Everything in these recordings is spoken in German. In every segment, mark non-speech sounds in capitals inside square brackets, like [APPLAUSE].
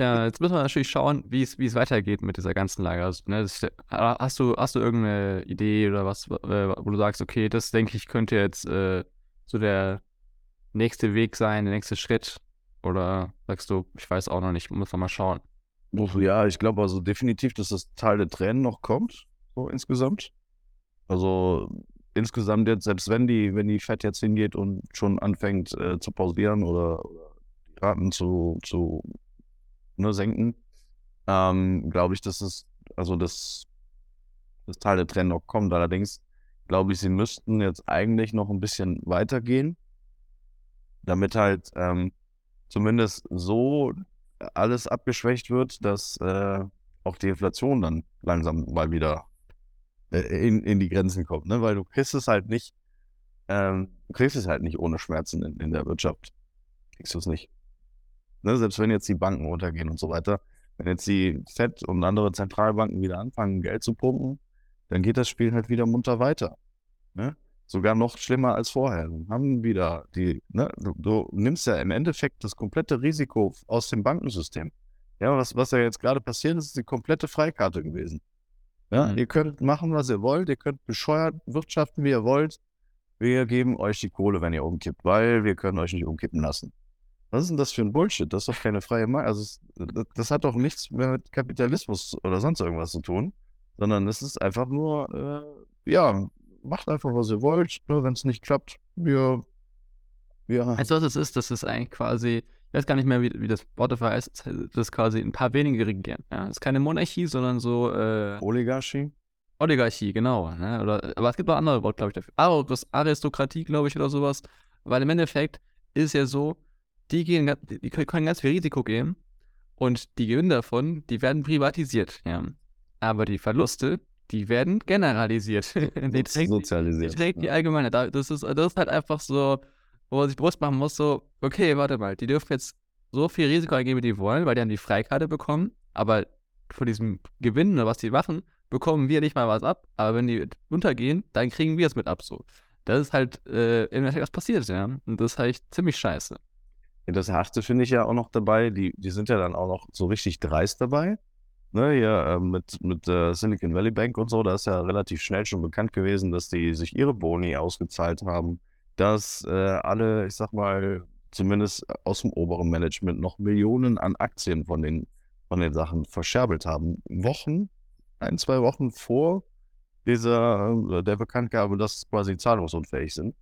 Ja, jetzt müssen wir natürlich schauen, wie es, wie es weitergeht mit dieser ganzen Lage. Also, ne, das, hast, du, hast du irgendeine Idee oder was, äh, wo du sagst, okay, das denke ich könnte jetzt äh, so der nächste Weg sein, der nächste Schritt? Oder sagst du, ich weiß auch noch nicht, muss man mal schauen? Ja, ich glaube also definitiv, dass das Teil der Tränen noch kommt, so insgesamt. Also insgesamt jetzt, selbst wenn die, wenn die Fett jetzt hingeht und schon anfängt äh, zu pausieren oder, oder die Raten zu, zu ne, senken, ähm, glaube ich, dass es, also das, das Teil der Trend noch kommt. Allerdings glaube ich, sie müssten jetzt eigentlich noch ein bisschen weitergehen, damit halt ähm, zumindest so alles abgeschwächt wird, dass äh, auch die Inflation dann langsam mal wieder äh, in, in die Grenzen kommt, ne? Weil du kriegst es halt nicht, ähm, kriegst es halt nicht ohne Schmerzen in, in der Wirtschaft. Kriegst du es nicht. Ne? Selbst wenn jetzt die Banken runtergehen und so weiter, wenn jetzt die FED und andere Zentralbanken wieder anfangen, Geld zu pumpen, dann geht das Spiel halt wieder munter weiter. Ne? Sogar noch schlimmer als vorher. Dann haben wieder die, ne? du, du nimmst ja im Endeffekt das komplette Risiko aus dem Bankensystem. Ja, was, was ja jetzt gerade passiert ist, ist die komplette Freikarte gewesen. Ja, mhm. ihr könnt machen, was ihr wollt, ihr könnt bescheuert wirtschaften, wie ihr wollt. Wir geben euch die Kohle, wenn ihr umkippt, weil wir können euch nicht umkippen lassen. Was ist denn das für ein Bullshit? Das ist doch keine freie Markt. Also, das, das, hat doch nichts mehr mit Kapitalismus oder sonst irgendwas zu tun, sondern es ist einfach nur, äh, ja, macht einfach, was ihr wollt. Ne? Wenn es nicht klappt, wir, wir. Also, was es ist, das ist eigentlich quasi, ich weiß gar nicht mehr, wie, wie das Spotify heißt, das ist quasi ein paar wenige regieren. Ja? Das ist keine Monarchie, sondern so. Äh, Oligarchie? Oligarchie, genau. Ne? Oder, aber es gibt auch andere Worte, glaube ich, dafür. Aristokratie, glaube ich, oder sowas. Weil im Endeffekt ist es ja so, die, gehen, die können ganz viel Risiko gehen und die Gewinne davon, die werden privatisiert. Ja. Aber die Verluste, die werden generalisiert. [LAUGHS] die trägt, Sozialisiert. Die trägt die allgemeine. Das ist, das ist halt einfach so, wo man sich bewusst machen muss, so, okay, warte mal, die dürfen jetzt so viel Risiko eingeben, wie die wollen, weil die dann die Freikarte bekommen, aber von diesem Gewinn oder was die machen, bekommen wir nicht mal was ab, aber wenn die untergehen, dann kriegen wir es mit ab, so. Das ist halt äh, im Endeffekt was passiert, ja. Und das ist halt ziemlich scheiße. Das Harte finde ich ja auch noch dabei, die, die sind ja dann auch noch so richtig dreist dabei. Ne, hier äh, mit, mit äh, Silicon Valley Bank und so, da ist ja relativ schnell schon bekannt gewesen, dass die sich ihre Boni ausgezahlt haben, dass äh, alle, ich sag mal, zumindest aus dem oberen Management noch Millionen an Aktien von den, von den Sachen verscherbelt haben. Wochen, ein, zwei Wochen vor dieser, äh, der Bekanntgabe, dass quasi zahlungsunfähig sind.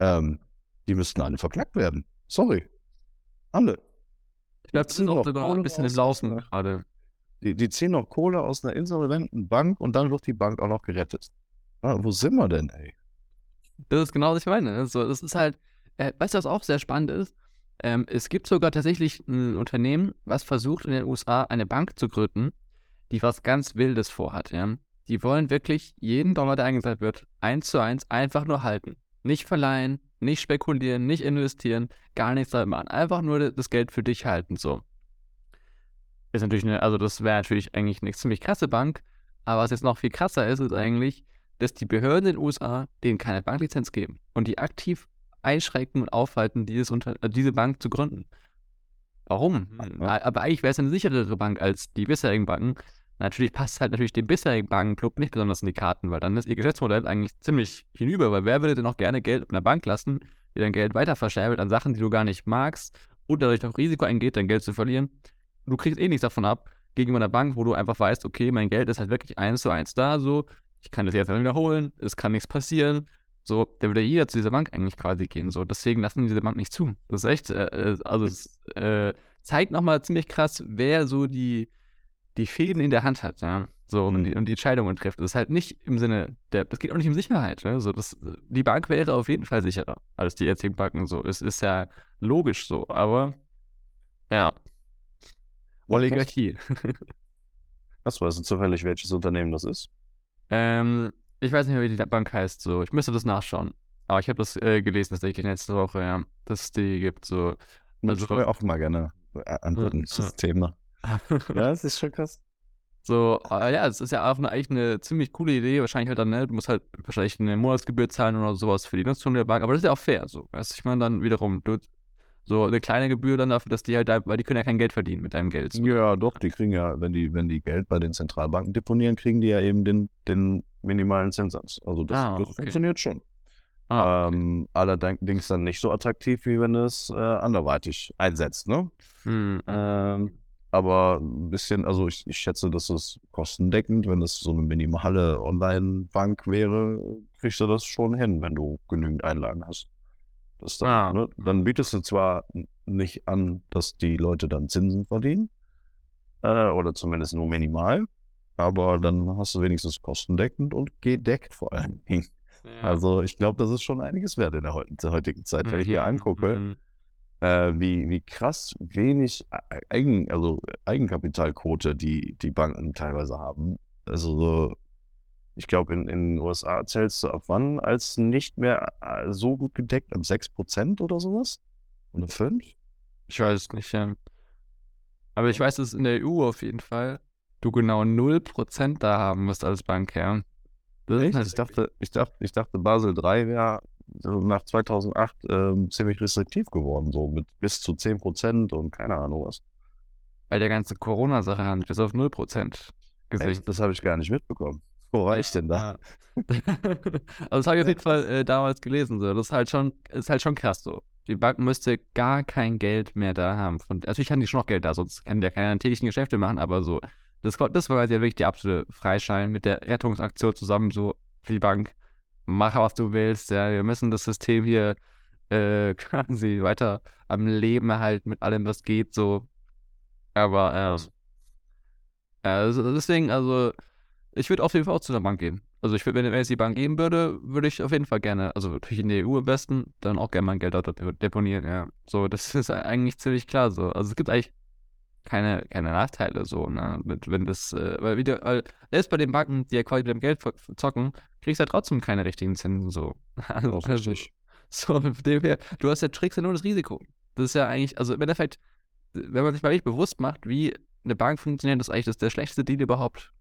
Ähm, die müssten alle verklagt werden. Sorry. Alle. Ich glaube, das sind auch sogar ein bisschen im Laufen gerade. Die, die ziehen noch Kohle aus einer insolventen Bank und dann wird die Bank auch noch gerettet. Ah, wo sind wir denn, ey? Das ist genau, was ich meine. Also, das ist halt, äh, weißt du, was auch sehr spannend ist? Ähm, es gibt sogar tatsächlich ein Unternehmen, was versucht in den USA eine Bank zu gründen, die was ganz Wildes vorhat. Ja? Die wollen wirklich jeden Dollar, der eingesetzt wird, eins zu eins einfach nur halten. Nicht verleihen, nicht spekulieren, nicht investieren, gar nichts damit machen. Einfach nur das Geld für dich halten, so. Ist natürlich eine, also das wäre natürlich eigentlich eine ziemlich krasse Bank, aber was jetzt noch viel krasser ist, ist eigentlich, dass die Behörden in den USA denen keine Banklizenz geben und die aktiv einschränken und aufhalten, dieses unter, äh, diese Bank zu gründen. Warum? Ja. Aber eigentlich wäre es eine sicherere Bank als die bisherigen Banken, Natürlich passt halt natürlich dem bisherigen Bankenclub nicht besonders in die Karten, weil dann ist ihr Geschäftsmodell eigentlich ziemlich hinüber, weil wer würde denn noch gerne Geld auf einer Bank lassen, die dein Geld weiter verscherbelt an Sachen, die du gar nicht magst und dadurch auch Risiko eingeht, dein Geld zu verlieren. Du kriegst eh nichts davon ab, gegenüber einer Bank, wo du einfach weißt, okay, mein Geld ist halt wirklich eins zu eins da, so, ich kann das jetzt wiederholen, es kann nichts passieren. So, der würde jeder zu dieser Bank eigentlich quasi gehen. So, deswegen lassen die diese Bank nicht zu. Das ist echt, äh, äh also es äh, zeigt nochmal ziemlich krass, wer so die, die Fäden in der Hand hat, ja, so und die, und die Entscheidungen trifft. Das ist halt nicht im Sinne der, das geht auch nicht um Sicherheit, ne? So, das, die Bank wäre auf jeden Fall sicherer als die jetzigen Banken. So, es ist ja logisch so, aber ja. Oligarchie. [LAUGHS] Was weißt du zufällig, welches Unternehmen das ist? Ähm, ich weiß nicht mehr, wie die Bank heißt. So, ich müsste das nachschauen. Aber ich habe das äh, gelesen, dass ich letzte Woche, ja, dass die gibt. So. Also, ich auch mal gerne antworten zu das Thema. Ja, [LAUGHS] das ist schon krass. So, äh, ja, es ist ja auch eine, eigentlich eine ziemlich coole Idee. Wahrscheinlich halt dann, ne, du musst halt wahrscheinlich eine Monatsgebühr zahlen oder sowas für die Nutzung der Bank, aber das ist ja auch fair, so. Weißt ich meine dann wiederum, du so eine kleine Gebühr dann dafür, dass die halt, da, weil die können ja kein Geld verdienen mit deinem Geld. So. Ja, doch, die kriegen ja, wenn die, wenn die Geld bei den Zentralbanken deponieren, kriegen die ja eben den, den minimalen Zinssatz. Also das, Ah, das okay. funktioniert schon. Ah, okay. Ähm, allerdings dann nicht so attraktiv, wie wenn du es äh, anderweitig einsetzt, ne? Hm, Ähm, aber ein bisschen, also ich, ich schätze, dass es kostendeckend, wenn es so eine minimale Online-Bank wäre, kriegst du das schon hin, wenn du genügend Einlagen hast. Das dann, Ah. ne? Dann bietest du zwar nicht an, dass die Leute dann Zinsen verdienen, äh, oder zumindest nur minimal, aber dann hast du wenigstens kostendeckend und gedeckt vor allem. ja. Also ich glaube, das ist schon einiges wert in der heut- der heutigen Zeit, wenn ich mir Mhm, angucke, mhm. Äh, wie, wie krass wenig Eigen, also Eigenkapitalquote die, die Banken teilweise haben. Also so, ich glaube, in, in den USA zählst du ab wann als nicht mehr äh, so gut gedeckt? Ab 6% oder sowas? Oder 5? Ich weiß es nicht, ja. Aber ich weiß, dass in der EU auf jeden Fall du genau 0% da haben musst als Bank, ja. Das ist halt Ich dachte, ich dachte, ich dachte, Basel III wäre so nach 2008 ähm, ziemlich restriktiv geworden, so mit bis zu 10% und keine Ahnung was. bei der ganzen Corona-Sache haben wir bis auf 0% gesenkt. Echt? Das habe ich gar nicht mitbekommen. Wo war ich denn da? [LAUGHS] Also das habe ich auf jeden Fall äh, damals gelesen. So. Das ist halt schon, ist halt schon krass so. Die Banken müsste gar kein Geld mehr da haben. Von, natürlich haben die schon noch Geld da, sonst können die ja keine täglichen Geschäfte machen, aber so. Das, war- das war ja wirklich die absolute Freischein mit der Rettungsaktion zusammen, so für die Bank. Mach, was du willst. Ja, wir müssen das System hier äh, [LAUGHS] quasi weiter am Leben erhalten mit allem, was geht, so. Aber, ähm, also deswegen, also, ich würde auf jeden Fall auch zu der Bank gehen. Also ich würde, wenn es die Bank geben würde, würde ich auf jeden Fall gerne, also natürlich in der EU am besten, dann auch gerne mein Geld dort depo- deponieren, ja. So, das [LAUGHS] ist eigentlich ziemlich klar so. Also es gibt eigentlich keine, keine Nachteile so, ne, mit, wenn das, äh, weil wieder, weil selbst bei den Banken, die ja quasi mit dem Geld zocken, kriegst du ja trotzdem keine richtigen Zinsen so. [LAUGHS] Also, richtig. so, [LAUGHS] dem her, du hast ja, trägst ja nur das Risiko. Das ist ja eigentlich, also im Endeffekt, wenn man sich mal wirklich bewusst macht, wie eine Bank funktioniert, das ist eigentlich das, der schlechteste Deal überhaupt.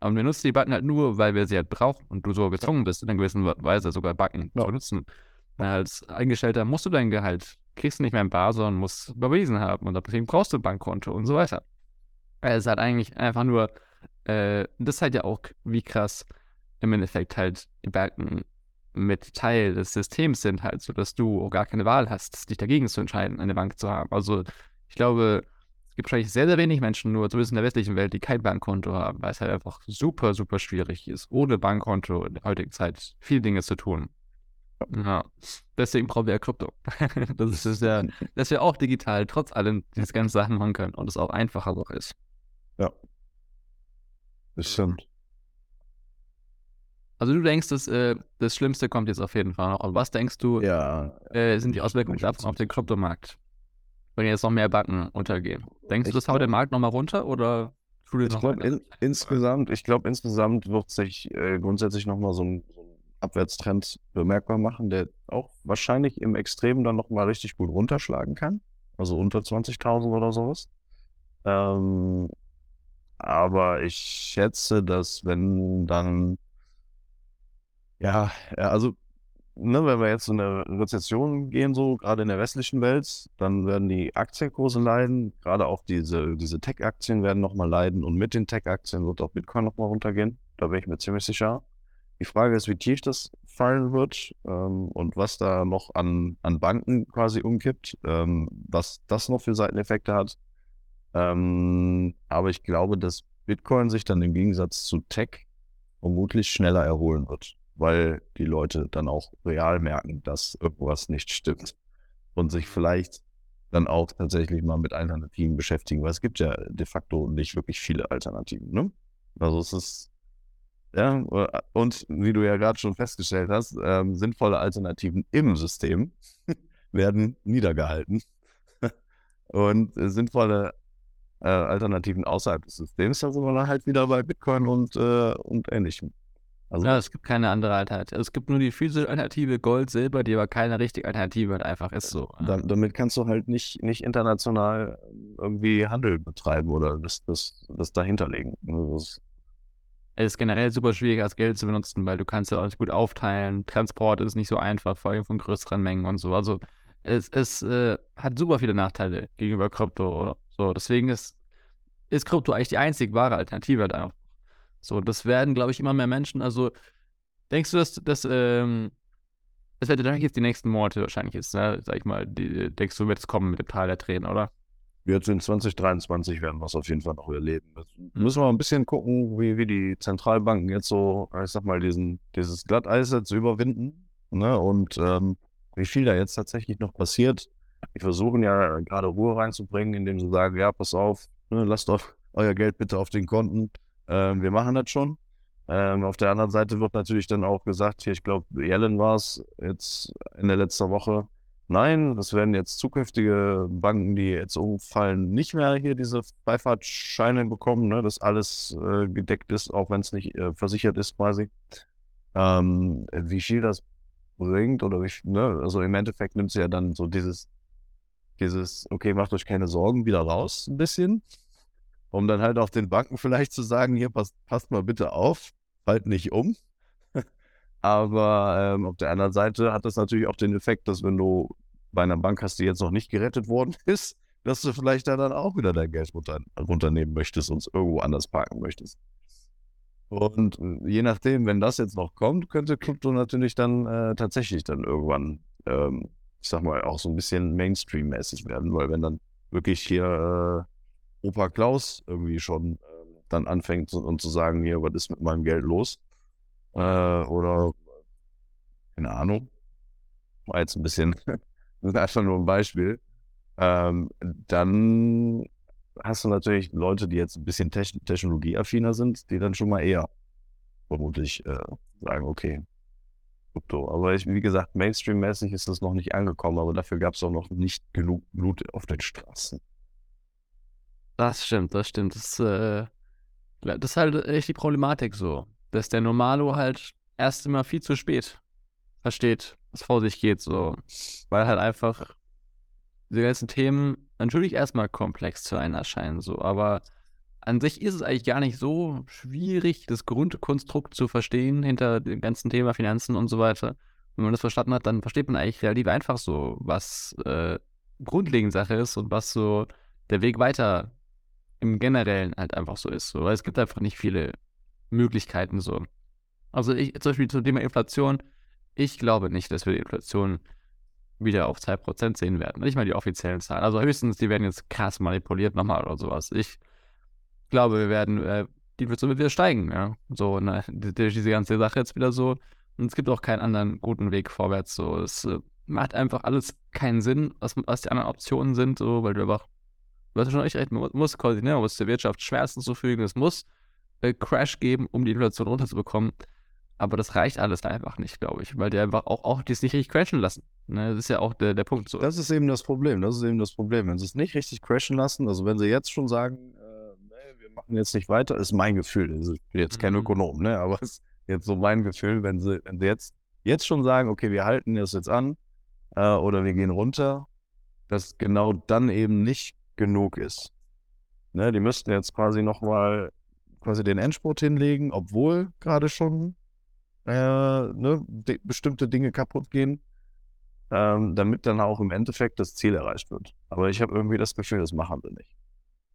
Aber wir nutzen die Banken halt nur, weil wir sie halt brauchen und du so gezwungen bist, in einer gewissen Weise sogar Banken Ja. zu nutzen. Als Eingestellter musst du dein Gehalt, kriegst du nicht mehr in Bar, sondern musst überwiesen haben und deswegen brauchst du ein Bankkonto und so weiter. Es ist halt eigentlich einfach nur, äh, das ist halt ja auch, wie krass im Endeffekt halt die Banken mit Teil des Systems sind, halt, so dass du gar keine Wahl hast, dich dagegen zu entscheiden, eine Bank zu haben. Also ich glaube, es gibt wahrscheinlich sehr, sehr wenig Menschen, nur zumindest in der westlichen Welt, die kein Bankkonto haben, weil es halt einfach super, super schwierig ist, ohne Bankkonto in der heutigen Zeit viele Dinge zu tun. Ja, deswegen brauchen wir ja Krypto. [LAUGHS] das ist ja, dass wir auch digital trotz allem diese ganzen Sachen machen können und es auch einfacher noch ist. Ja. Das stimmt. Also du denkst, dass, äh, das Schlimmste kommt jetzt auf jeden Fall noch. Und was denkst du, Ja. äh, sind die Auswirkungen davon auf den Kryptomarkt? Wenn jetzt noch mehr Banken untergehen. Denkst du, das haut glaub- Markt nochmal runter oder tut Ich noch glaube, in, insgesamt, ich glaube, insgesamt wird sich äh, grundsätzlich nochmal so ein, so ein Abwärtstrend bemerkbar machen, der auch wahrscheinlich im Extrem dann nochmal richtig gut runterschlagen kann. Also unter 20.000 oder sowas. Ähm, aber ich schätze, dass wenn dann, ja, ja, also, ne, wenn wir jetzt in eine Rezession gehen, so gerade in der westlichen Welt, dann werden die Aktienkurse leiden, gerade auch diese, diese Tech-Aktien werden nochmal leiden und mit den Tech-Aktien wird auch Bitcoin nochmal runtergehen. Da bin ich mir ziemlich sicher. Die Frage ist, wie tief das fallen wird ähm, und was da noch an, an Banken quasi umkippt, ähm, was das noch für Seiteneffekte hat. Ähm, aber ich glaube, dass Bitcoin sich dann im Gegensatz zu Tech vermutlich schneller erholen wird, weil die Leute dann auch real merken, dass irgendwas nicht stimmt und sich vielleicht dann auch tatsächlich mal mit Alternativen beschäftigen, weil es gibt ja de facto nicht wirklich viele Alternativen. Ne? Also es ist ja, äh, und wie du ja gerade schon festgestellt hast, ähm, sinnvolle Alternativen im System [LAUGHS] werden niedergehalten. [LAUGHS] und äh, sinnvolle äh, Alternativen außerhalb des Systems, da sind wir dann halt wieder bei Bitcoin und, äh, und ähnlichem. Also, Ja, es gibt keine andere Alternative. Es gibt nur die physische Alternative Gold, Silber, die aber keine richtige Alternative hat. Einfach ist so. da, damit kannst du halt nicht, nicht international irgendwie Handel betreiben oder das, das, das dahinterlegen. Also das, Es ist generell super schwierig, als Geld zu benutzen, weil du kannst ja auch nicht gut aufteilen. Transport ist nicht so einfach, vor allem von größeren Mengen und so. Also es, es äh, hat super viele Nachteile gegenüber Krypto. Oder so, deswegen ist, ist Krypto eigentlich die einzig wahre Alternative da. So, das werden, glaube ich, immer mehr Menschen. Also, denkst du, dass, dass ähm, das wird dann jetzt die nächsten Monate wahrscheinlich ist, ne? Sag ich mal, die, denkst du, wird es kommen mit dem Tal der Tränen, oder? Jetzt in 2023 werden wir es auf jeden Fall noch erleben. Jetzt müssen wir ein bisschen gucken, wie, wie die Zentralbanken jetzt so, ich sag mal, diesen, dieses Glatteis jetzt überwinden. Ne? Und ähm, wie viel da jetzt tatsächlich noch passiert. Die versuchen ja gerade Ruhe reinzubringen, indem sie sagen, ja, pass auf, ne, lasst doch [LAUGHS] euer Geld bitte auf den Konten. Ähm, wir machen das schon. Ähm, auf der anderen Seite wird natürlich dann auch gesagt, hier, ich glaube, Yellen war es jetzt in der letzten Woche, nein, das werden jetzt zukünftige Banken, die jetzt umfallen, nicht mehr hier diese Freifahrtscheine bekommen, ne, dass alles äh, gedeckt ist, auch wenn es nicht äh, versichert ist quasi. Ähm, wie viel das bringt oder wie, ne, also im Endeffekt nimmt sie ja dann so dieses, dieses, okay, macht euch keine Sorgen, wieder raus ein bisschen, um dann halt auch den Banken vielleicht zu sagen, hier passt, passt mal bitte auf, halt nicht um. [LAUGHS] Aber ähm, auf der anderen Seite hat das natürlich auch den Effekt, dass wenn du bei einer Bank hast, die jetzt noch nicht gerettet worden [LAUGHS] ist, dass du vielleicht da dann auch wieder dein Geld runter, runternehmen möchtest und es irgendwo anders parken möchtest. Und äh, je nachdem, wenn das jetzt noch kommt, könnte Krypto natürlich dann äh, tatsächlich dann irgendwann, ähm, ich sag mal, auch so ein bisschen Mainstream-mäßig werden, weil wenn dann wirklich hier äh, Opa Klaus irgendwie schon äh, dann anfängt und, und, zu sagen, hier, was ist mit meinem Geld los? Äh, oder keine Ahnung, war jetzt ein bisschen, [LAUGHS] einfach nur ein Beispiel, ähm, dann hast du natürlich Leute, die jetzt ein bisschen technologieaffiner sind, die dann schon mal eher vermutlich äh, sagen, okay, Krypto. Aber ich, wie gesagt, Mainstream-mäßig ist das noch nicht angekommen, aber dafür gab es auch noch nicht genug Blut auf den Straßen. Das stimmt, das stimmt. Das, äh, das ist halt echt die Problematik so, dass der Normalo halt erst immer viel zu spät versteht, was vor sich geht, so. Weil halt einfach diese ganzen Themen natürlich erstmal komplex zu einem erscheinen, so, aber an sich ist es eigentlich gar nicht so schwierig, das Grundkonstrukt zu verstehen hinter dem ganzen Thema Finanzen und so weiter. Wenn man das verstanden hat, dann versteht man eigentlich relativ einfach so, was äh, grundlegend Sache ist und was so der Weg weiter im Generellen halt einfach so ist. So. Weil es gibt einfach nicht viele Möglichkeiten so. Also ich, zum Beispiel zum Thema Inflation, ich glaube nicht, dass wir die Inflation wieder auf 2% sehen werden. Nicht mal die offiziellen Zahlen. Also höchstens, die werden jetzt krass manipuliert nochmal oder sowas. Ich glaube, wir werden, äh, die Inflation wird wieder steigen, ja. So, ne, durch diese ganze Sache jetzt wieder so. Und es gibt auch keinen anderen guten Weg vorwärts. So, es äh, macht einfach alles keinen Sinn, was, was die anderen Optionen sind, so, weil du einfach, du hast schon echt recht, man muss ne, man muss der Wirtschaft Schmerzen zufügen, es muss äh, Crash geben, um die Inflation runterzubekommen. Aber das reicht alles einfach nicht, glaube ich, weil die einfach auch, auch das nicht richtig crashen lassen. Ne? Das ist ja auch der, der Punkt. So. Das ist eben das Problem. Das ist eben das Problem. Wenn sie es nicht richtig crashen lassen, also wenn sie jetzt schon sagen, äh, nee, wir machen jetzt nicht weiter, ist mein Gefühl. Also ich bin jetzt kein mhm. Ökonom, ne? aber es [LAUGHS] ist jetzt so mein Gefühl, wenn sie, wenn sie jetzt, jetzt schon sagen, okay, wir halten das jetzt an äh, oder wir gehen runter, dass genau dann eben nicht genug ist. Ne? Die müssten jetzt quasi nochmal quasi den Endspurt hinlegen, obwohl gerade schon äh, ne, bestimmte Dinge kaputt gehen, ähm, damit dann auch im Endeffekt das Ziel erreicht wird. Aber ich habe irgendwie das Gefühl, das machen sie nicht.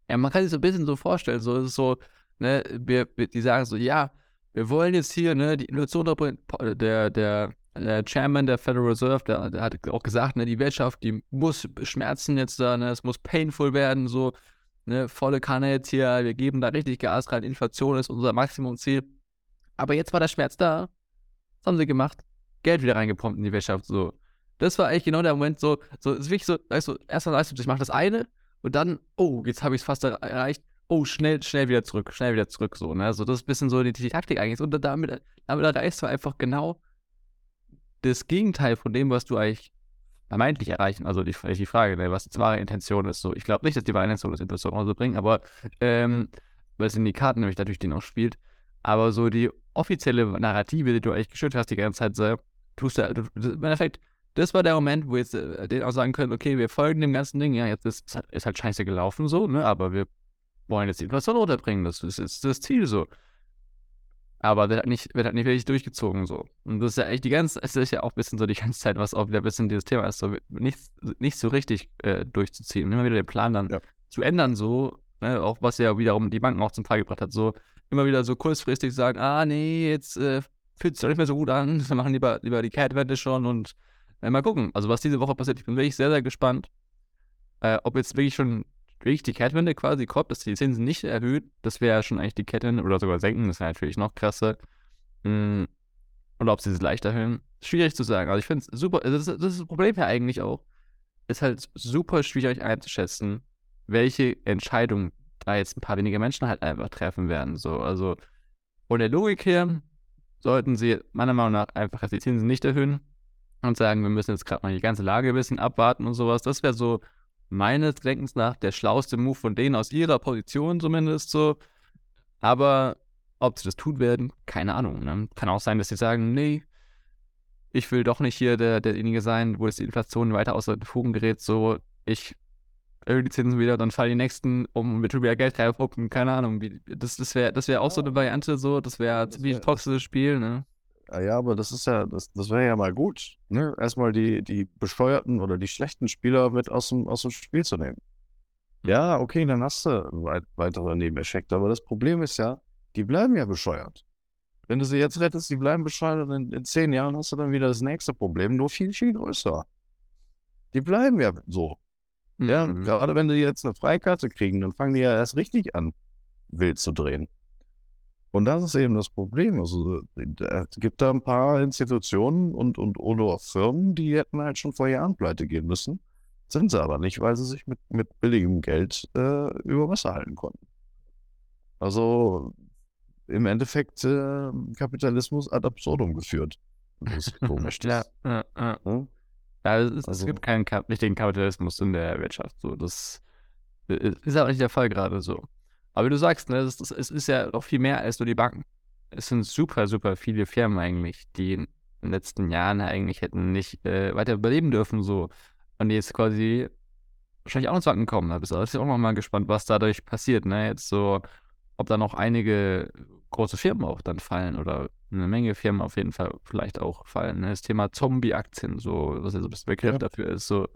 Ja, man kann sich so ein bisschen so vorstellen, so ist es so, ne, wir, wir, die sagen so, ja, wir wollen jetzt hier, ne, die Inflation der, der, der Chairman der Federal Reserve, der, der, hat auch gesagt, ne, die Wirtschaft, die muss Schmerzen jetzt da, ne, es muss painful werden, so, ne, volle Kanne jetzt hier, wir geben da richtig Gas rein, Inflation ist unser Maximumziel. Aber jetzt war der Schmerz da was haben sie gemacht? Geld wieder reingepumpt in die Wirtschaft. So. Das war eigentlich genau der Moment, so, so ist wirklich so, weißt du, erstmal weißt du, ich mache das eine und dann, oh, jetzt habe ich es fast erreicht. Oh, schnell, schnell wieder zurück, schnell wieder zurück, so, ne? So, das ist ein bisschen so die, die Taktik eigentlich. Und damit, damit erreichst du einfach genau das Gegenteil von dem, was du eigentlich vermeintlich erreichen. Also die, die Frage, ne, was die wahre Intention ist. So, ich glaube nicht, dass die wahre Intention ist, Inflation so bringen, aber ähm, weil es in die Karten nämlich natürlich den auch spielt. Aber so die offizielle Narrative, die du eigentlich geschüttet hast die ganze Zeit, so, tust du, du, im Endeffekt, das war der Moment, wo jetzt äh, den auch sagen können, okay, wir folgen dem ganzen Ding, ja, jetzt ist, ist halt scheiße gelaufen so, ne, aber wir wollen jetzt die Inflation runterbringen, das ist, ist das Ziel so. Aber wird halt nicht, wird halt nicht wirklich durchgezogen so. Und das ist ja echt die ganze, es ist ja auch ein bisschen so die ganze Zeit, was auch wieder ein bisschen dieses Thema ist, so nicht, nicht so richtig äh, durchzuziehen. Immer wieder den Plan dann ja. zu ändern, so, ne? auch was ja wiederum die Banken auch zum Fall gebracht hat, so immer wieder so kurzfristig sagen, ah nee, jetzt äh, fühlt sich doch nicht mehr so gut an, [LAUGHS] wir machen lieber, lieber die Cat-Wende schon und äh, mal gucken. Also was diese Woche passiert, ich bin wirklich sehr, sehr gespannt, äh, ob jetzt wirklich schon wirklich die Kettwende quasi kommt, dass die Zinsen nicht erhöht, das wäre ja schon eigentlich die Kettwende oder sogar senken, das wäre natürlich noch krasser. Oder ob sie es leicht erhöhen. Schwierig zu sagen. Also ich finde es super, das ist, das ist das Problem ja eigentlich auch. Ist halt super schwierig einzuschätzen, welche Entscheidung da jetzt ein paar wenige Menschen halt einfach treffen werden. So, also von der Logik her sollten sie meiner Meinung nach einfach die Zinsen nicht erhöhen und sagen, wir müssen jetzt gerade mal die ganze Lage ein bisschen abwarten und sowas. Das wäre so meines Denkens nach der schlauste Move von denen aus ihrer Position zumindest so. Aber ob sie das tun werden, keine Ahnung. Ne? Kann auch sein, dass sie sagen, nee, ich will doch nicht hier der, derjenige sein, wo es die Inflation weiter außer den Fugen gerät. So, ich erhöhe die Zinsen wieder, dann fallen die nächsten um mit wieder Geld reinpuppen. Keine Ahnung. Wie, das das wäre das wär auch so eine Variante, so. Das wäre ein ziemlich toxisches Spiel, ne? Ah ja, aber das ist ja, das, das wäre ja mal gut, ne? Erstmal die, die bescheuerten oder die schlechten Spieler mit aus dem, aus dem Spiel zu nehmen. Ja, okay, dann hast du weit, weitere Nebeneffekte, aber das Problem ist ja, die bleiben ja bescheuert. Wenn du sie jetzt rettest, die bleiben bescheuert und in, in zehn Jahren hast du dann wieder das nächste Problem, nur viel, viel größer. Die bleiben ja so. Ja, mhm. gerade wenn die jetzt eine Freikarte kriegen, dann fangen die ja erst richtig an, wild zu drehen. Und das ist eben das Problem. Also es gibt da ein paar Institutionen und, und oder Firmen, die hätten halt schon vor Jahren pleite gehen müssen. Sind sie aber nicht, weil sie sich mit, mit billigem Geld äh, über Wasser halten konnten. Also im Endeffekt äh, Kapitalismus ad absurdum geführt. Das ist [LAUGHS] komisch. ja, ja, ja. ja? ja es, also, es, gibt keinen richtigen Kapitalismus in der Wirtschaft. So, das äh, ist aber nicht der Fall gerade so. Aber wie du sagst, ne, es, es ist ja noch viel mehr als nur die Banken. Es sind super, super viele Firmen eigentlich, die in den letzten Jahren eigentlich hätten nicht äh, weiter überleben dürfen, so. Und die jetzt quasi wahrscheinlich auch ins Wanken kommen. Da bist du auch noch mal gespannt, was dadurch passiert, ne? Jetzt so, ob da noch einige große Firmen auch dann fallen oder eine Menge Firmen auf jeden Fall vielleicht auch fallen. Ne? Das Thema Zombie-Aktien, so, was ja so ein bisschen Begriff ja. dafür ist, so.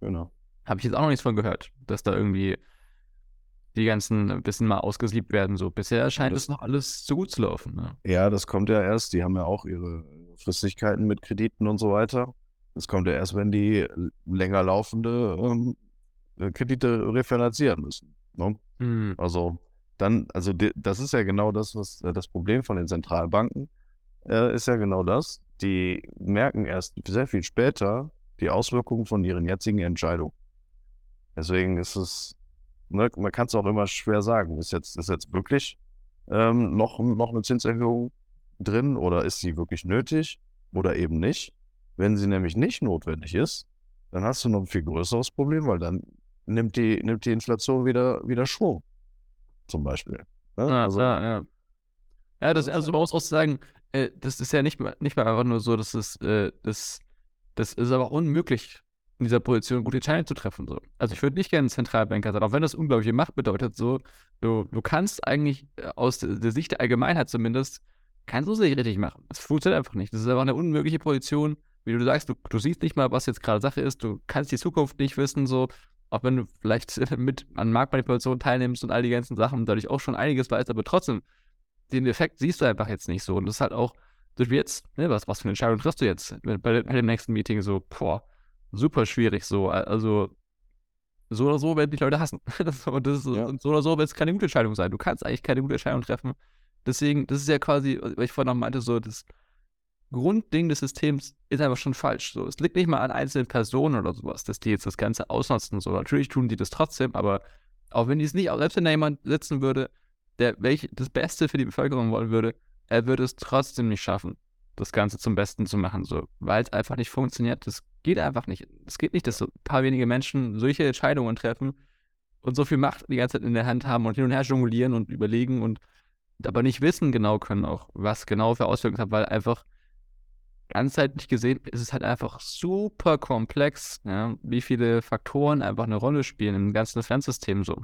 Genau. Habe ich jetzt auch noch nichts von gehört, dass da irgendwie die ganzen ein bisschen mal ausgesiebt werden. So bisher scheint es noch alles zu gut zu laufen. Ne? Ja, das kommt ja erst. Die haben ja auch ihre Fristigkeiten mit Krediten und so weiter. Das kommt ja erst, wenn die länger laufende ähm, äh, Kredite refinanzieren müssen. Ne? Hm. Also dann, also die, das ist ja genau das, was äh, das Problem von den Zentralbanken äh, ist ja genau das. Die merken erst sehr viel später die Auswirkungen von ihren jetzigen Entscheidungen. Deswegen ist es ne, man kann es auch immer schwer sagen. Ist jetzt, ist jetzt wirklich ähm, noch, noch eine Zinserhöhung drin oder ist sie wirklich nötig oder eben nicht? Wenn sie nämlich nicht notwendig ist, dann hast du noch ein viel größeres Problem, weil dann nimmt die, nimmt die Inflation wieder, wieder Schwung. Zum Beispiel. Ne? Ja, also, ja, ja. Ja, das, also man muss auch sagen, äh, das ist ja nicht mal, nicht mal einfach nur so, dass es, äh, das, das ist aber unmöglich in dieser Position gute Entscheidungen zu treffen. So. Also ich würde nicht gerne Zentralbanker sein, auch wenn das unglaubliche Macht bedeutet. So, du, du kannst eigentlich äh, aus der Sicht der Allgemeinheit zumindest, kannst du es nicht richtig machen. Das funktioniert einfach nicht. Das ist einfach eine unmögliche Position. Wie du sagst, du, du siehst nicht mal, was jetzt gerade Sache ist, du kannst die Zukunft nicht wissen, so, auch wenn du vielleicht [LAUGHS] mit an Marktmanipulation teilnimmst und all die ganzen Sachen und dadurch auch schon einiges weißt, aber trotzdem, den Effekt siehst du einfach jetzt nicht so. Und das ist halt auch, durch jetzt, ne, was, was für eine Entscheidung triffst du jetzt bei, bei dem nächsten Meeting so, boah, super schwierig so. Also so oder so werden die Leute hassen. [LAUGHS] Das, und das ist, ja. so oder so wird es keine gute Entscheidung sein. Du kannst eigentlich keine gute Entscheidung treffen. Deswegen, das ist ja quasi, was ich vorhin noch meinte, so das Grundding des Systems ist einfach schon falsch. So, es liegt nicht mal an einzelnen Personen oder sowas, dass die jetzt das Ganze ausnutzen. So, natürlich tun die das trotzdem, aber auch wenn die es nicht, selbst wenn da jemand sitzen würde, der welch, das Beste für die Bevölkerung wollen würde, er würde es trotzdem nicht schaffen, das Ganze zum Besten zu machen, so, weil es einfach nicht funktioniert. Das geht einfach nicht. Es geht nicht, dass so ein paar wenige Menschen solche Entscheidungen treffen und so viel Macht die ganze Zeit in der Hand haben und hin und her jonglieren und überlegen und aber nicht wissen genau können auch, was genau für Auswirkungen hat, weil einfach ganzheitlich gesehen ist es halt einfach super komplex, ja, wie viele Faktoren einfach eine Rolle spielen im ganzen Finanzsystem so.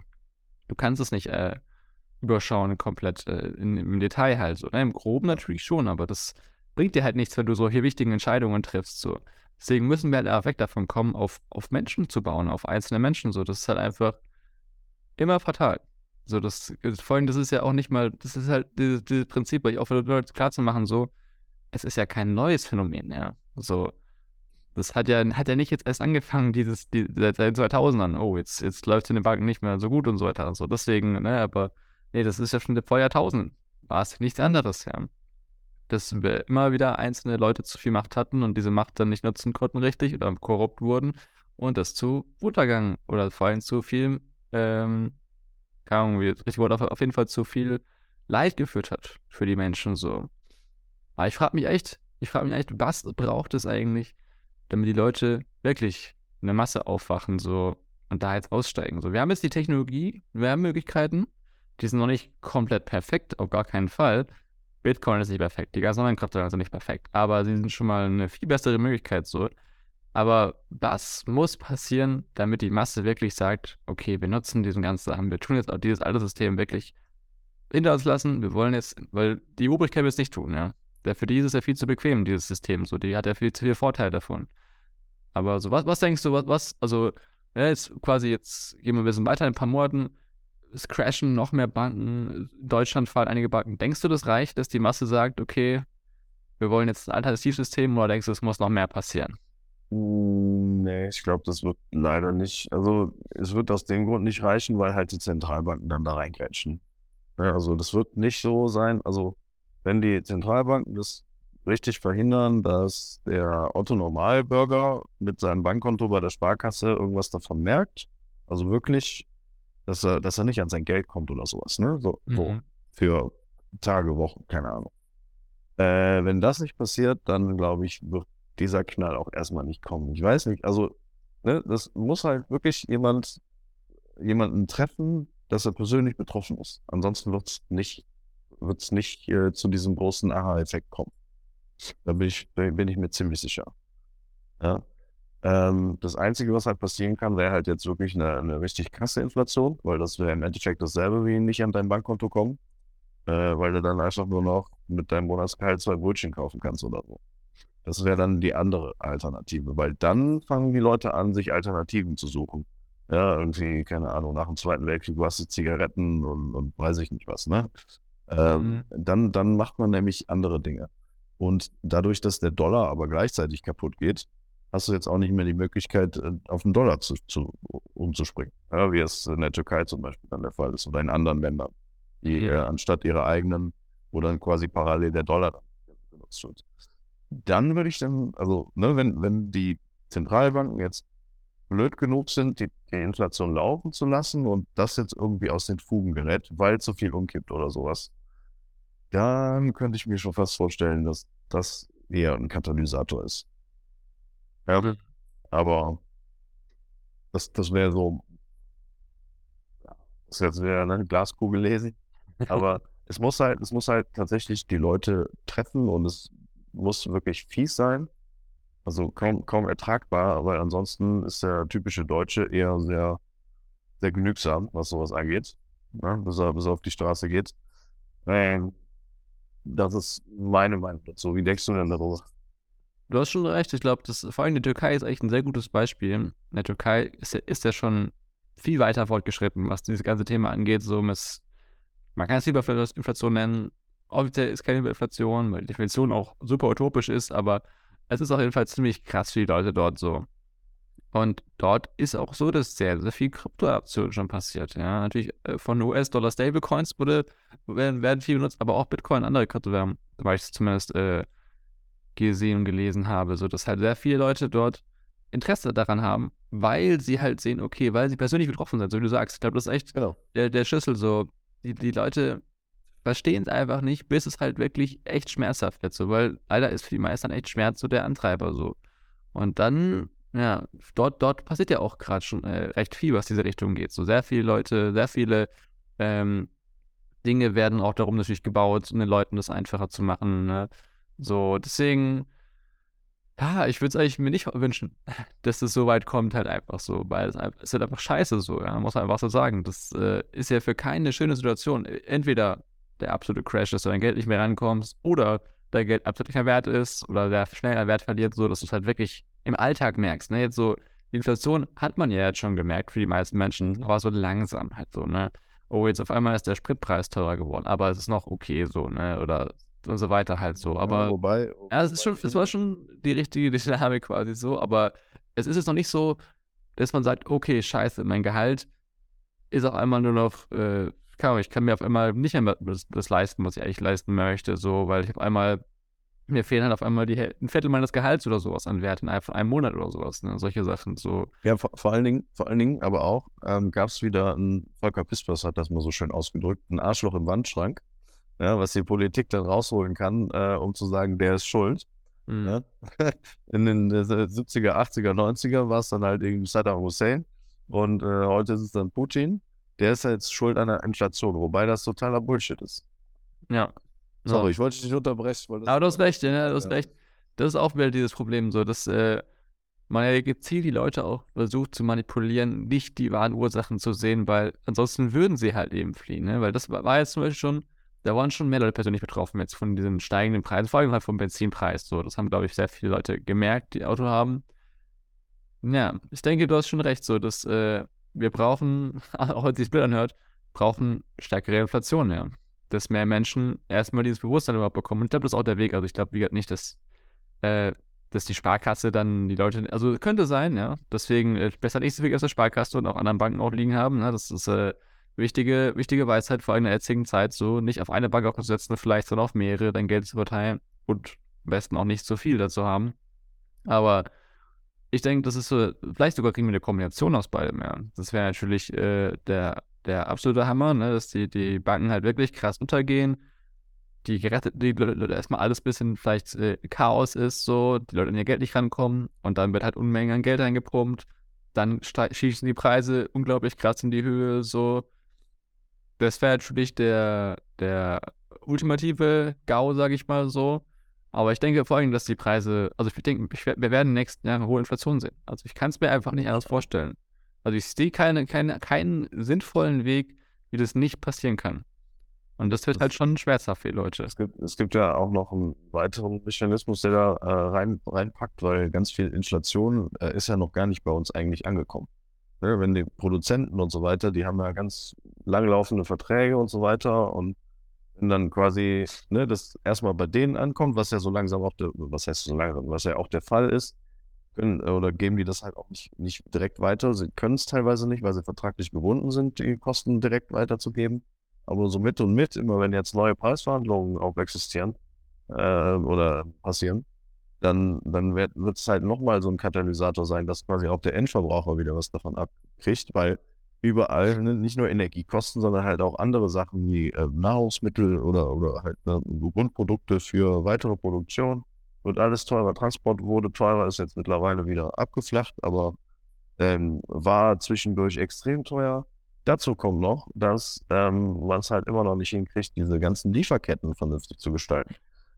Du kannst es nicht äh, überschauen komplett äh, in, im Detail halt so. Ne? Im Groben natürlich schon, aber das bringt dir halt nichts, wenn du solche wichtigen Entscheidungen triffst. So. Deswegen müssen wir halt weg davon kommen, auf, auf Menschen zu bauen, auf einzelne Menschen. So, das ist halt einfach immer fatal. So, das, vor allem, das ist ja auch nicht mal, das ist halt dieses, dieses Prinzip, ich auch für Leute klar zu machen, so, es ist ja kein neues Phänomen, ja. So, das hat ja, hat ja nicht jetzt erst angefangen, dieses, die, seit den 2000ern. Oh, jetzt, jetzt läuft es in den Banken nicht mehr so gut und so weiter. Und so. Deswegen, ne, aber nee, das ist ja schon vor Jahrtausenden. War es nichts anderes, ja. Dass wir immer wieder einzelne Leute zu viel Macht hatten und diese Macht dann nicht nutzen konnten richtig oder korrupt wurden und das zu Untergang oder vor allem zu viel, ähm, keine Ahnung, wie richtig Wort, auf, auf jeden Fall zu viel Leid geführt hat für die Menschen so. Aber ich frage mich echt, ich frage mich echt, was braucht es eigentlich, damit die Leute wirklich eine Masse aufwachen so und da jetzt aussteigen. So, wir haben jetzt die Technologie, wir haben Möglichkeiten, die sind noch nicht komplett perfekt, auf gar keinen Fall. Bitcoin ist nicht perfekt, die ganzen anderen Kryptowährungen sind nicht perfekt, aber sie sind schon mal eine viel bessere Möglichkeit so. Aber was muss passieren, damit die Masse wirklich sagt, okay, wir nutzen diesen ganzen Sachen, wir tun jetzt auch dieses alte System wirklich hinter uns lassen, wir wollen jetzt, weil die Obrigkeit wird es nicht tun, ja. Für die ist es ja viel zu bequem, dieses System. So, die hat ja viel zu viel Vorteil davon. Aber so, was, was denkst du, was, was also, ja, jetzt quasi, jetzt gehen wir ein bisschen weiter in ein paar Monaten, es crashen noch mehr Banken, Deutschland fallen einige Banken. Denkst du, das reicht, dass die Masse sagt, okay, wir wollen jetzt ein Alternativsystem oder denkst du, es muss noch mehr passieren? Hm, nee, ich glaube, das wird leider nicht. Also, es wird aus dem Grund nicht reichen, weil halt die Zentralbanken dann da reingrätschen. Ja, also, das wird nicht so sein. Also, wenn die Zentralbanken das richtig verhindern, dass der Otto-Normalbürger mit seinem Bankkonto bei der Sparkasse irgendwas davon merkt, also wirklich, dass er, dass er nicht an sein Geld kommt oder sowas, ne? So, mhm. so für Tage, Wochen, keine Ahnung. Äh, wenn das nicht passiert, dann glaube ich, wird dieser Knall auch erstmal nicht kommen. Ich weiß nicht, also, ne, das muss halt wirklich jemand, jemanden treffen, dass er persönlich betroffen ist. Ansonsten wird es nicht wird es nicht äh, zu diesem großen Aha-Effekt kommen. Da bin ich, bin ich mir ziemlich sicher. Ja. Ähm, das Einzige, was halt passieren kann, wäre halt jetzt wirklich eine, eine richtig krasse Inflation, weil das wäre im Endeffekt dasselbe wie nicht an dein Bankkonto kommen, äh, weil du dann einfach nur noch mit deinem Monatsgehalt zwei Brötchen kaufen kannst oder so. Das wäre dann die andere Alternative, weil dann fangen die Leute an, sich Alternativen zu suchen. Ja, irgendwie, keine Ahnung, nach dem Zweiten Weltkrieg was du Zigaretten und, und weiß ich nicht was, ne? Ähm, mhm. dann, dann macht man nämlich andere Dinge. Und dadurch, dass der Dollar aber gleichzeitig kaputt geht, hast du jetzt auch nicht mehr die Möglichkeit, äh, auf den Dollar zu, zu, umzuspringen. Ja, wie es in der Türkei zum Beispiel dann der Fall ist oder in anderen Ländern, die ja. äh, anstatt ihrer eigenen, wo dann quasi parallel der Dollar benutzt wird. Dann würde ich dann, also, ne, wenn, wenn die Zentralbanken jetzt blöd genug sind, die, die, Inflation laufen zu lassen und das jetzt irgendwie aus den Fugen gerät, weil zu viel umkippt oder sowas, dann könnte ich mir schon fast vorstellen, dass das eher ein Katalysator ist. Ja, aber das, das wäre so, das jetzt wäre eine Glaskugel lesen, aber [LAUGHS] es muss halt, es muss halt tatsächlich die Leute treffen und es muss wirklich fies sein also kaum, kaum ertragbar, weil ansonsten ist der typische Deutsche eher sehr, sehr genügsam, was sowas angeht, ne? bis, er, bis er auf die Straße geht. Ähm, das ist meine Meinung dazu. Wie denkst du denn darüber? Du hast schon recht. Ich glaube, vor allem die Türkei ist echt ein sehr gutes Beispiel. In der Türkei ist ja, ist ja schon viel weiter fortgeschritten, was dieses ganze Thema angeht. So mit, man kann es lieber Inflation nennen. Offiziell ist keine Inflation, weil die Inflation auch super utopisch ist, aber es ist auf jeden Fall ziemlich krass für die Leute dort so. Und dort ist auch so, dass sehr, sehr viel Kryptoadaption schon passiert. Ja, natürlich äh, von US-Dollar Stablecoins wurde, werden, werden viel benutzt, aber auch Bitcoin und andere Kryptowährungen, weil ich es zumindest äh, gesehen und gelesen habe, so dass halt sehr viele Leute dort Interesse daran haben, weil sie halt sehen, okay, weil sie persönlich betroffen sind, so wie du sagst. Ich glaube, das ist echt genau. der, der Schlüssel so. Die, die Leute verstehen es einfach nicht, bis es halt wirklich echt schmerzhaft wird, so, weil leider ist für die meisten echt Schmerz so der Antreiber so. Und dann, ja, dort, dort passiert ja auch gerade schon äh, recht viel, was diese Richtung geht. So sehr viele Leute, sehr viele ähm, Dinge werden auch darum natürlich gebaut, um den Leuten das einfacher zu machen. Ne? So, deswegen, Ja, ich würde es eigentlich mir nicht wünschen, dass es so weit kommt, halt einfach so, weil es, ist halt einfach scheiße so, ja, muss man einfach so sagen. Das äh, ist ja für keine schöne Situation. Entweder der absolute Crash, dass du dein Geld nicht mehr rankommst, oder dein Geld absolut mehr wert ist, oder der schneller Wert verliert, so dass du es halt wirklich im Alltag merkst. Ne? Jetzt so, die Inflation hat man ja jetzt schon gemerkt für die meisten Menschen, aber so langsam halt so, ne? Oh, jetzt auf einmal ist der Spritpreis teurer geworden, aber es ist noch okay so, ne? Oder und so weiter halt so. Aber ja, wobei, ja, es ist schon, es war schon die richtige [LAUGHS] Dynamik quasi so, aber es ist jetzt noch nicht so, dass man sagt, okay, scheiße, mein Gehalt ist auf einmal nur noch, äh, kann, ich kann mir auf einmal nicht mehr das, das, leisten, was ich eigentlich leisten möchte, so, weil ich auf einmal, mir fehlen halt auf einmal die, ein Viertel meines Gehalts oder sowas an Wert in einem Monat oder sowas, ne? solche Sachen, so. Ja, vor, vor, allen Dingen, vor allen Dingen aber auch, ähm, gab es wieder ein, Volker Pispers hat das mal so schön ausgedrückt, ein Arschloch im Wandschrank, ja, was die Politik dann rausholen kann, äh, um zu sagen, der ist schuld. Mhm. Ja? [LAUGHS] In den 70er, 80er, 90er war es dann halt irgendwie Saddam Hussein und äh, heute ist es dann Putin. Der ist jetzt schuld an der Inflation, wobei das totaler Bullshit ist. Ja. Sorry, ja. ich wollte dich nicht unterbrechen. Aber du hast recht, ja, du hast recht. Das ist auch wieder dieses Problem, so dass äh, man ja gezielt die Leute auch versucht zu manipulieren, nicht die wahren Ursachen zu sehen, weil ansonsten würden sie halt eben fliehen, ne? Weil das war jetzt zum Beispiel schon da waren schon mehr Leute persönlich betroffen jetzt von diesen steigenden Preisen, vor allem halt vom Benzinpreis. So, das haben, glaube ich, sehr viele Leute gemerkt, die Auto haben. Ja, ich denke, du hast schon recht, so, dass äh, wir brauchen, [LAUGHS] auch wenn es sich blöd anhört, brauchen stärkere Inflation, ja. Dass mehr Menschen erstmal dieses Bewusstsein überhaupt bekommen. Und ich glaube, das ist auch der Weg. Also ich glaube, wie gesagt, nicht, dass, äh, dass die Sparkasse dann die Leute, also könnte sein, ja. Deswegen äh, besser nicht so viel aus der Sparkasse und auch anderen Banken auch liegen haben. Ne? Das ist äh, wichtige, wichtige Weisheit vor allem in der jetzigen Zeit, so nicht auf eine Bank aufzusetzen, vielleicht sondern auf mehrere, dein Geld zu verteilen und am besten auch nicht so viel dazu haben. Aber ich denke, das ist so, vielleicht sogar kriegen wir eine Kombination aus beidem, ja. Das wäre natürlich äh, der, der absolute Hammer, ne, dass die, die Banken halt wirklich krass untergehen, die gerettet, die Leute erstmal alles bisschen vielleicht äh, Chaos ist, so, die Leute an ihr Geld nicht rankommen und dann wird halt Unmengen an Geld eingepumpt, dann schießen die Preise unglaublich krass in die Höhe, so, das wäre natürlich der, der ultimative GAU, sage ich mal so. Aber ich denke vor allem, dass die Preise, also ich denke, wir werden in den nächsten Jahren hohe Inflation sehen. Also ich kann es mir einfach nicht anders vorstellen. Also ich sehe keine, keine, keinen sinnvollen Weg, wie das nicht passieren kann. Und das wird halt schon schmerzhaft für die Leute. Es gibt, es gibt ja auch noch einen weiteren Mechanismus, der da äh, rein, reinpackt, weil ganz viel Inflation äh, ist ja noch gar nicht bei uns eigentlich angekommen. Ne, wenn die Produzenten und so weiter, die haben ja ganz langlaufende Verträge und so weiter und wenn dann quasi ne, das erstmal bei denen ankommt, was ja so langsam auch der, was heißt so langsam, was ja auch der Fall ist, können, oder geben die das halt auch nicht, nicht direkt weiter. Sie können es teilweise nicht, weil sie vertraglich gebunden sind, die Kosten direkt weiterzugeben. Aber so mit und mit, immer wenn jetzt neue Preisverhandlungen auch existieren äh, oder passieren, dann, dann wird es halt nochmal so ein Katalysator sein, dass quasi auch der Endverbraucher wieder was davon abkriegt, weil überall ne, nicht nur Energiekosten, sondern halt auch andere Sachen wie äh, Nahrungsmittel oder, oder halt ne, Grundprodukte für weitere Produktion wird alles teurer. Transport wurde teurer, ist jetzt mittlerweile wieder abgeflacht, aber ähm, war zwischendurch extrem teuer. Dazu kommt noch, dass ähm, man es halt immer noch nicht hinkriegt, diese ganzen Lieferketten vernünftig zu gestalten.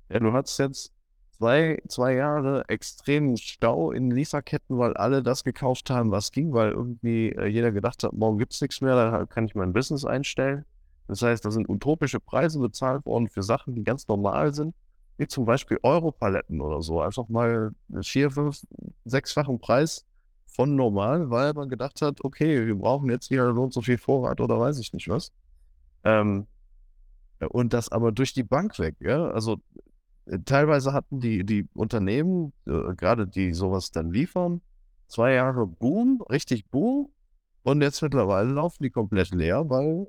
Ja, du hast jetzt zwei, zwei Jahre extremen Stau in Lieferketten, weil alle das gekauft haben, was ging, weil irgendwie äh, jeder gedacht hat, morgen gibt es nichts mehr, dann kann ich mein Business einstellen. Das heißt, da sind utopische Preise bezahlt worden für Sachen, die ganz normal sind, wie zum Beispiel Europaletten oder so. Einfach mal vier, fünf, sechsfachen Preis von normal, weil man gedacht hat, okay, wir brauchen jetzt hier so und so viel Vorrat oder weiß ich nicht was. Ähm, und das aber durch die Bank weg, ja. Also teilweise hatten die, die Unternehmen, äh, gerade die sowas dann liefern, zwei Jahre Boom, richtig Boom. Und jetzt mittlerweile laufen die komplett leer, weil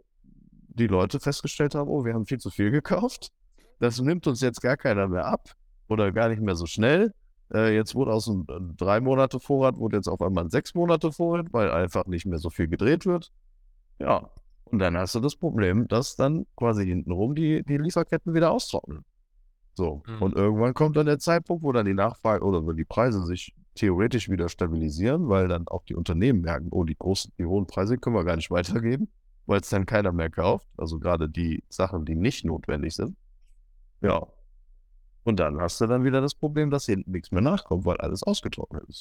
die Leute festgestellt haben, oh, wir haben viel zu viel gekauft. Das nimmt uns jetzt gar keiner mehr ab oder gar nicht mehr so schnell. Äh, jetzt wurde aus einem äh, drei Monate Vorrat, wurde jetzt auf einmal ein sechs Monate Vorrat, weil einfach nicht mehr so viel gedreht wird. Ja, und dann hast du das Problem, dass dann quasi hintenrum die, die Lieferketten wieder austrocknen. So. Mhm. Und irgendwann kommt dann der Zeitpunkt, wo dann die Nachfrage oder wo die Preise sich theoretisch wieder stabilisieren, weil dann auch die Unternehmen merken, oh, die großen, die hohen Preise können wir gar nicht [LAUGHS] weitergeben, weil es dann keiner mehr kauft. Also gerade die Sachen, die nicht notwendig sind. Ja. Und dann hast du dann wieder das Problem, dass hinten nichts mehr nachkommt, weil alles ausgetrocknet ist.